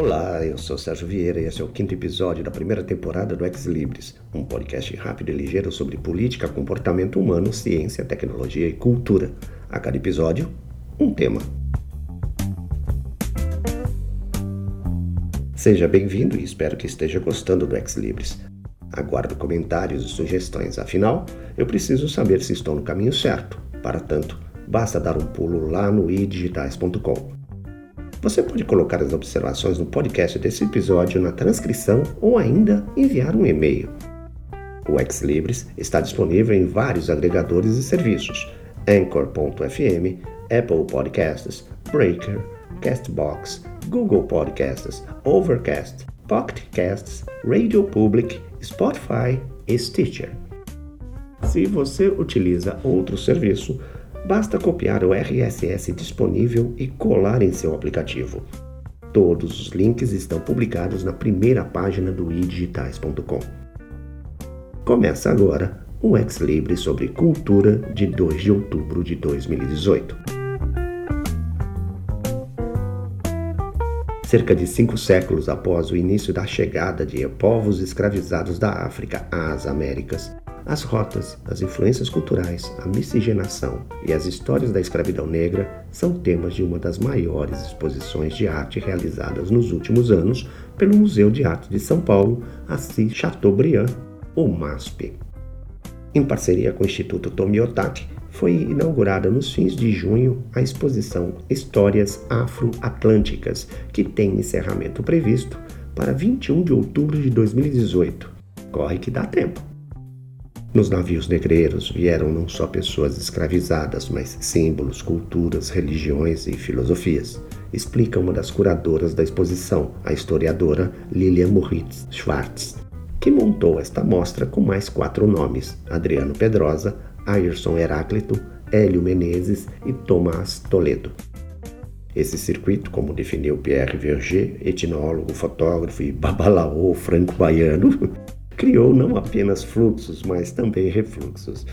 Olá, eu sou Sérgio Vieira e esse é o quinto episódio da primeira temporada do Ex Libris, um podcast rápido e ligeiro sobre política, comportamento humano, ciência, tecnologia e cultura. A cada episódio, um tema. Seja bem-vindo e espero que esteja gostando do Ex Libris. Aguardo comentários e sugestões, afinal, eu preciso saber se estou no caminho certo. Para tanto, basta dar um pulo lá no idigitais.com. Você pode colocar as observações no podcast desse episódio na transcrição ou ainda enviar um e-mail. O Ex Libris está disponível em vários agregadores e serviços: Anchor.fm, Apple Podcasts, Breaker, Castbox, Google Podcasts, Overcast, Pocket Casts, Radio Public, Spotify e Stitcher. Se você utiliza outro serviço, Basta copiar o RSS disponível e colar em seu aplicativo. Todos os links estão publicados na primeira página do idigitais.com. Começa agora o Ex Libre sobre cultura de 2 de outubro de 2018. Cerca de cinco séculos após o início da chegada de povos escravizados da África às Américas, as rotas, as influências culturais, a miscigenação e as histórias da escravidão negra são temas de uma das maiores exposições de arte realizadas nos últimos anos pelo Museu de Arte de São Paulo, Assis Chateaubriand, o MASP. Em parceria com o Instituto Tomiotaki, foi inaugurada nos fins de junho a exposição Histórias Afro-Atlânticas, que tem encerramento previsto para 21 de outubro de 2018. Corre que dá tempo! Nos navios negreiros vieram não só pessoas escravizadas, mas símbolos, culturas, religiões e filosofias. Explica uma das curadoras da exposição, a historiadora Lilian Moritz Schwartz, que montou esta mostra com mais quatro nomes: Adriano Pedrosa, Ayrson Heráclito, Hélio Menezes e Tomás Toledo. Esse circuito, como definiu Pierre Verger, etnólogo, fotógrafo e babalaô franco-baiano, criou não apenas fluxos, mas também refluxos.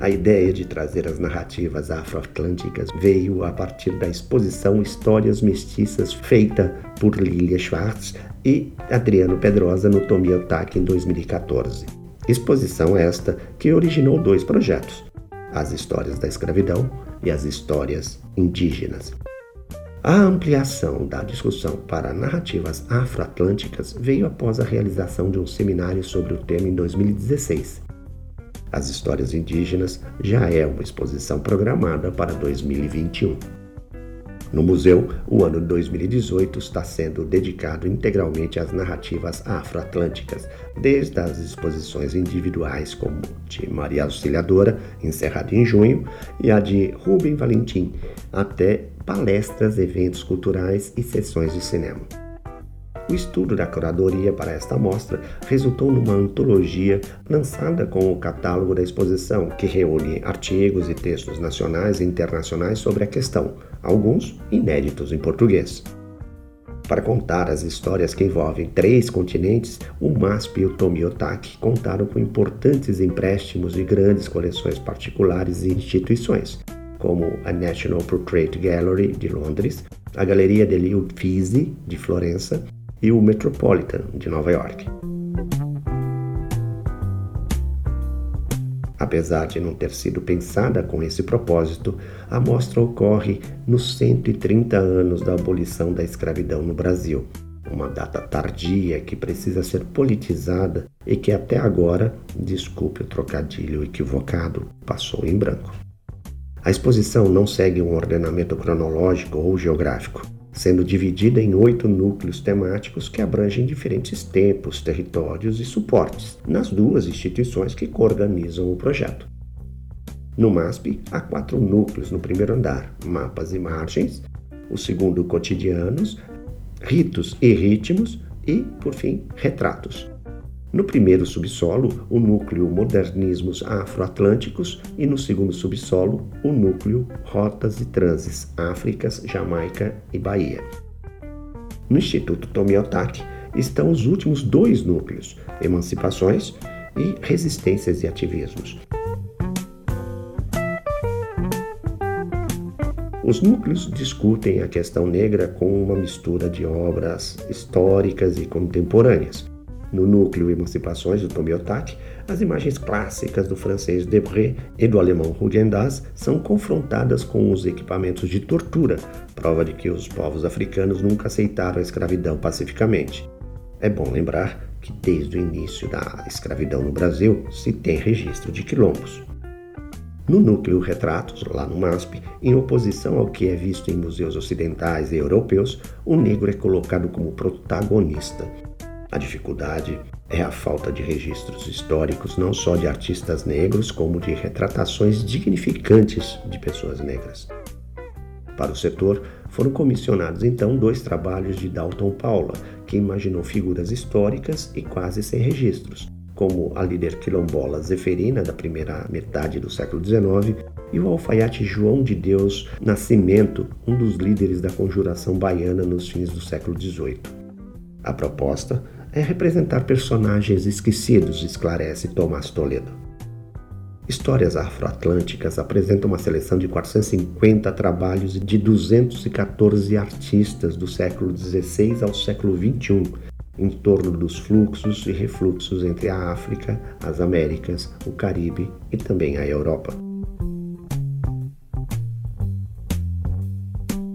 A ideia de trazer as narrativas afroatlânticas veio a partir da exposição Histórias Mestiças feita por Lilia Schwartz e Adriano Pedrosa no Tomiotaki em 2014. Exposição esta que originou dois projetos: as histórias da escravidão e as histórias indígenas. A ampliação da discussão para narrativas afroatlânticas veio após a realização de um seminário sobre o tema em 2016. As histórias indígenas já é uma exposição programada para 2021. No museu, o ano de 2018 está sendo dedicado integralmente às narrativas afroatlânticas, desde as exposições individuais, como de Maria Auxiliadora, encerrada em junho, e a de Rubem Valentim, até palestras, eventos culturais e sessões de cinema. O estudo da curadoria para esta mostra resultou numa antologia lançada com o catálogo da exposição, que reúne artigos e textos nacionais e internacionais sobre a questão, alguns inéditos em português. Para contar as histórias que envolvem três continentes, o MASP e o Tomiotaki contaram com importantes empréstimos de grandes coleções particulares e instituições, como a National Portrait Gallery de Londres, a Galeria degli Uffizi de Florença e o Metropolitan de Nova York. Apesar de não ter sido pensada com esse propósito, a mostra ocorre nos 130 anos da abolição da escravidão no Brasil, uma data tardia que precisa ser politizada e que até agora, desculpe o trocadilho equivocado, passou em branco. A exposição não segue um ordenamento cronológico ou geográfico, sendo dividida em oito núcleos temáticos que abrangem diferentes tempos, territórios e suportes, nas duas instituições que coorganizam o projeto. No MASP, há quatro núcleos no primeiro andar: mapas e margens, o segundo, cotidianos, ritos e ritmos e, por fim, retratos. No primeiro subsolo, o núcleo Modernismos Afroatlânticos e no segundo subsolo, o núcleo Rotas e Transes Áfricas, Jamaica e Bahia. No Instituto Tomiotaki estão os últimos dois núcleos, Emancipações e Resistências e Ativismos. Os núcleos discutem a questão negra com uma mistura de obras históricas e contemporâneas. No núcleo Emancipações do Tomiotaki, as imagens clássicas do francês Debré e do alemão Rugendas são confrontadas com os equipamentos de tortura, prova de que os povos africanos nunca aceitaram a escravidão pacificamente. É bom lembrar que desde o início da escravidão no Brasil se tem registro de quilombos. No núcleo Retratos, lá no MASP, em oposição ao que é visto em museus ocidentais e europeus, o negro é colocado como protagonista. A dificuldade é a falta de registros históricos não só de artistas negros, como de retratações dignificantes de pessoas negras. Para o setor, foram comissionados então dois trabalhos de Dalton Paula, que imaginou figuras históricas e quase sem registros, como a líder quilombola Zeferina, da primeira metade do século XIX, e o alfaiate João de Deus Nascimento, um dos líderes da conjuração baiana nos fins do século XVIII. A proposta é representar personagens esquecidos, esclarece Tomás Toledo. Histórias Afroatlânticas apresenta uma seleção de 450 trabalhos de 214 artistas do século XVI ao século XXI, em torno dos fluxos e refluxos entre a África, as Américas, o Caribe e também a Europa.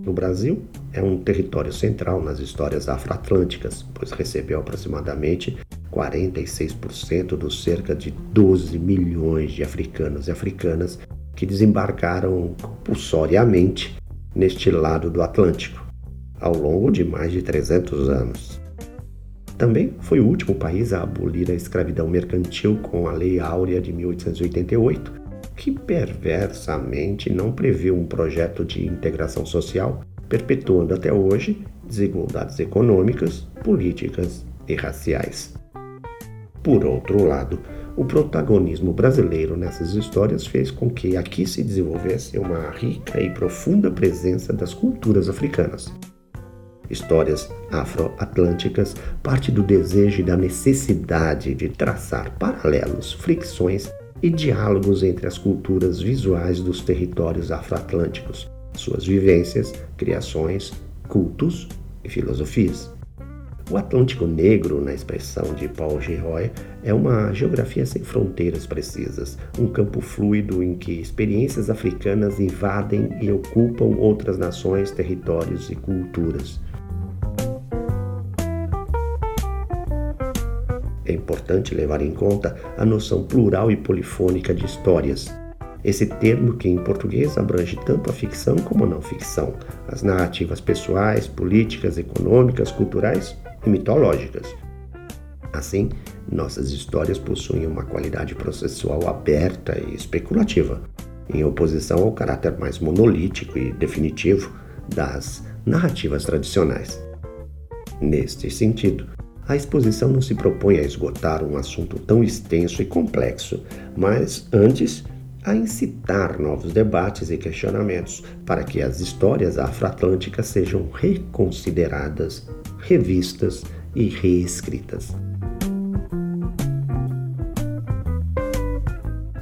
No Brasil, é um território central nas histórias afroatlânticas, pois recebeu aproximadamente 46% dos cerca de 12 milhões de africanos e africanas que desembarcaram compulsoriamente neste lado do Atlântico, ao longo de mais de 300 anos. Também foi o último país a abolir a escravidão mercantil com a Lei Áurea de 1888, que perversamente não prevê um projeto de integração social, perpetuando até hoje desigualdades econômicas, políticas e raciais. Por outro lado, o protagonismo brasileiro nessas histórias fez com que aqui se desenvolvesse uma rica e profunda presença das culturas africanas. Histórias afro-atlânticas parte do desejo e da necessidade de traçar paralelos, fricções e diálogos entre as culturas visuais dos territórios afroatlânticos, suas vivências, criações, cultos e filosofias. O Atlântico Negro, na expressão de Paul Giroy, é uma geografia sem fronteiras precisas, um campo fluido em que experiências africanas invadem e ocupam outras nações, territórios e culturas. É importante levar em conta a noção plural e polifônica de histórias. Esse termo, que em português abrange tanto a ficção como a não ficção, as narrativas pessoais, políticas, econômicas, culturais e mitológicas. Assim, nossas histórias possuem uma qualidade processual aberta e especulativa, em oposição ao caráter mais monolítico e definitivo das narrativas tradicionais. Neste sentido, a exposição não se propõe a esgotar um assunto tão extenso e complexo, mas, antes, a incitar novos debates e questionamentos para que as histórias afroatlânticas sejam reconsideradas, revistas e reescritas.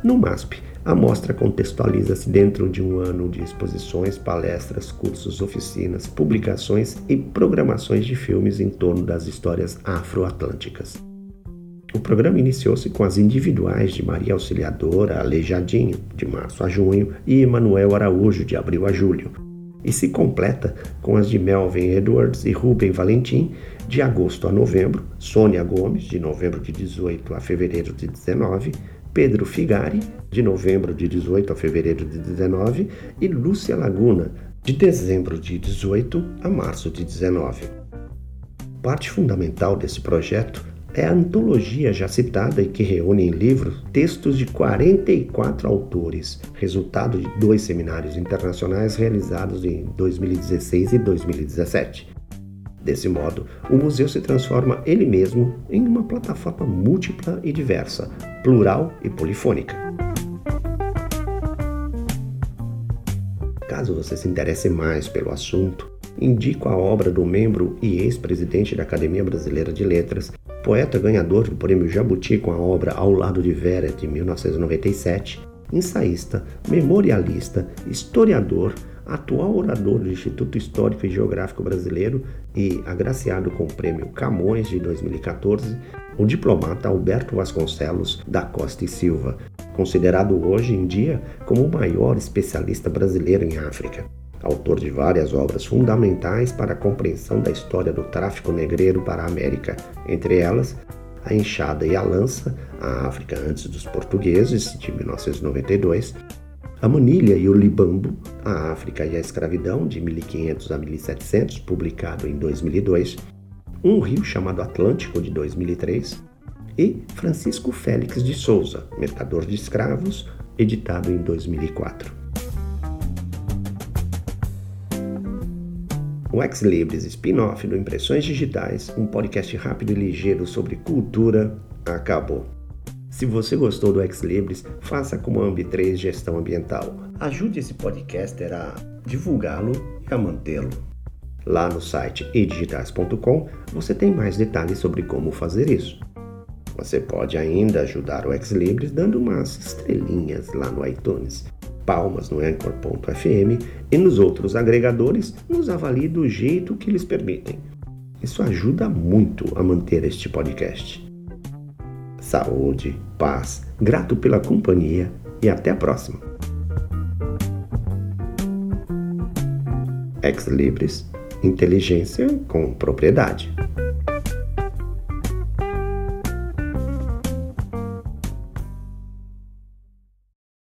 No MASP, a mostra contextualiza-se dentro de um ano de exposições, palestras, cursos, oficinas, publicações e programações de filmes em torno das histórias afroatlânticas. O programa iniciou-se com as individuais de Maria Auxiliadora Aleijadinho, de março a junho, e Emanuel Araújo, de abril a julho, e se completa com as de Melvin Edwards e Rubem Valentim, de agosto a novembro, Sônia Gomes, de novembro de 18 a fevereiro de 19, Pedro Figari, de novembro de 18 a fevereiro de 19, e Lúcia Laguna, de dezembro de 18 a março de 19. Parte fundamental desse projeto é a antologia já citada e que reúne em livro textos de 44 autores, resultado de dois seminários internacionais realizados em 2016 e 2017. Desse modo, o museu se transforma ele mesmo em uma plataforma múltipla e diversa, plural e polifônica. Caso você se interesse mais pelo assunto, indico a obra do membro e ex-presidente da Academia Brasileira de Letras, poeta ganhador do Prêmio Jabuti com a obra Ao Lado de Vera, de 1997, ensaísta, memorialista, historiador, atual orador do Instituto Histórico e Geográfico Brasileiro e agraciado com o Prêmio Camões de 2014, o diplomata Alberto Vasconcelos da Costa e Silva, considerado hoje em dia como o maior especialista brasileiro em África. Autor de várias obras fundamentais para a compreensão da história do tráfico negreiro para a América, entre elas A Enxada e a Lança, a África antes dos Portugueses, de 1992, A Manilha e o Libambo, a África e a Escravidão, de 1500 a 1700, publicado em 2002, Um Rio Chamado Atlântico, de 2003, e Francisco Félix de Souza, Mercador de Escravos, editado em 2004. O Ex Libris spin-off do Impressões Digitais, um podcast rápido e ligeiro sobre cultura, acabou. Se você gostou do Ex Libris, faça como a Ambi3 Gestão Ambiental. Ajude esse podcaster a divulgá-lo e a mantê-lo. Lá no site edigitais.com você tem mais detalhes sobre como fazer isso. Você pode ainda ajudar o Ex Libris dando umas estrelinhas lá no iTunes, palmas no Anchor.fm e nos outros agregadores, nos avalie do jeito que eles permitem. Isso ajuda muito a manter este podcast. Saúde, paz, grato pela companhia e até a próxima. Ex Libris Inteligência com propriedade.